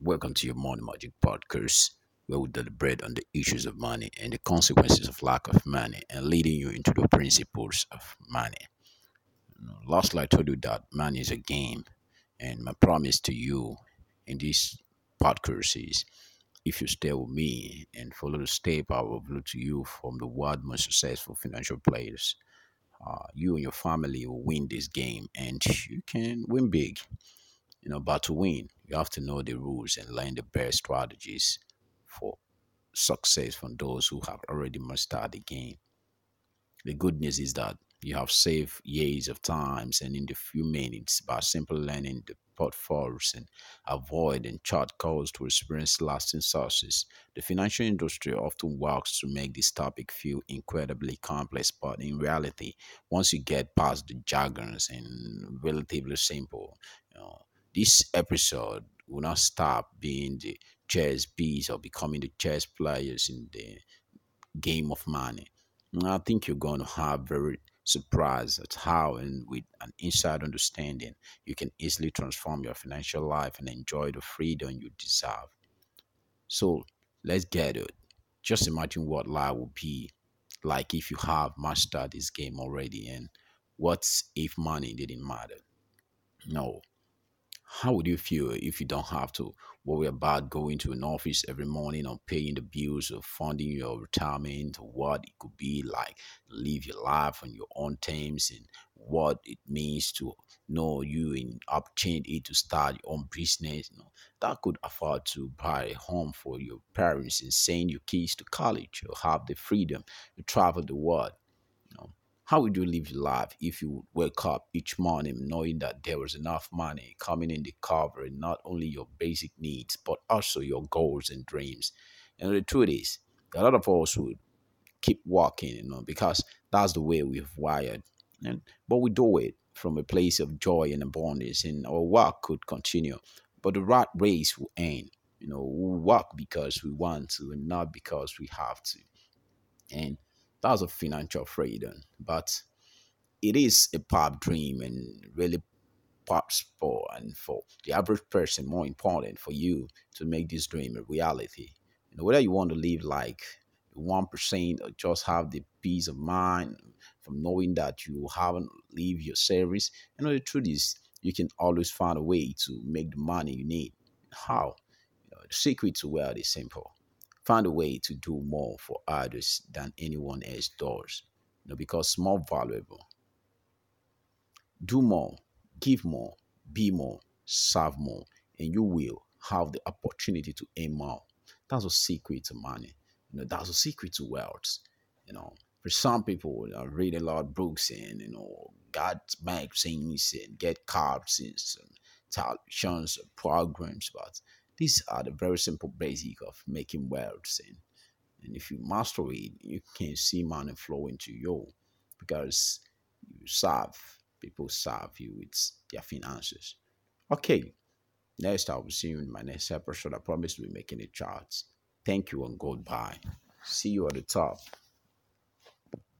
Welcome to your Money Magic podcast, where we deliberate on the issues of money and the consequences of lack of money and leading you into the principles of money. Lastly, I told you that money is a game, and my promise to you in this podcast is if you stay with me and follow the step I will reveal to you from the world most successful financial players, uh, you and your family will win this game and you can win big. You know, but to win, you have to know the rules and learn the best strategies for success from those who have already mastered the game. The good news is that you have saved years of times and in the few minutes by simply learning the portfolios and avoiding chart calls to experience lasting success. The financial industry often works to make this topic feel incredibly complex, but in reality, once you get past the jargons and relatively simple, you know, this episode will not stop being the chess piece or becoming the chess players in the game of money. I think you're going to have very surprised at how and with an inside understanding you can easily transform your financial life and enjoy the freedom you deserve. So let's get it. Just imagine what life would be like if you have mastered this game already and what if money didn't matter? No, how would you feel if you don't have to worry about going to an office every morning or paying the bills or funding your retirement or what it could be like? Live your life on your own terms and what it means to know you in opportunity to start your own business you know, that could afford to buy a home for your parents and send your kids to college or have the freedom to travel the world you know, how would you live your life if you would wake up each morning knowing that there was enough money coming in to cover not only your basic needs but also your goals and dreams? And the truth is, a lot of us would keep walking, you know, because that's the way we've wired. And but we do it from a place of joy and abundance, and our work could continue. But the rat race will end. You know, we work because we want to and not because we have to. And that's a financial freedom. But it is a pop dream and really pop sport and for the average person more important for you to make this dream a reality. You know, whether you want to live like one percent or just have the peace of mind from knowing that you haven't leave your service. You know the truth is you can always find a way to make the money you need. How? You know, the secret to wealth is simple find a way to do more for others than anyone else does. Because more valuable. Do more, give more, be more, serve more, and you will have the opportunity to aim more. That's a secret to money. You know, that's a secret to wealth. You know, for some people, you know, read a lot of books and you know, got magazines and get cards and televisions and programs, but these are the very simple basic of making wealth. And, and if you master it, you can see money flow into you because you serve, people serve you with their finances. Okay, next I will see you in my next episode. I promise to be making a chart. Thank you and goodbye. See you at the top.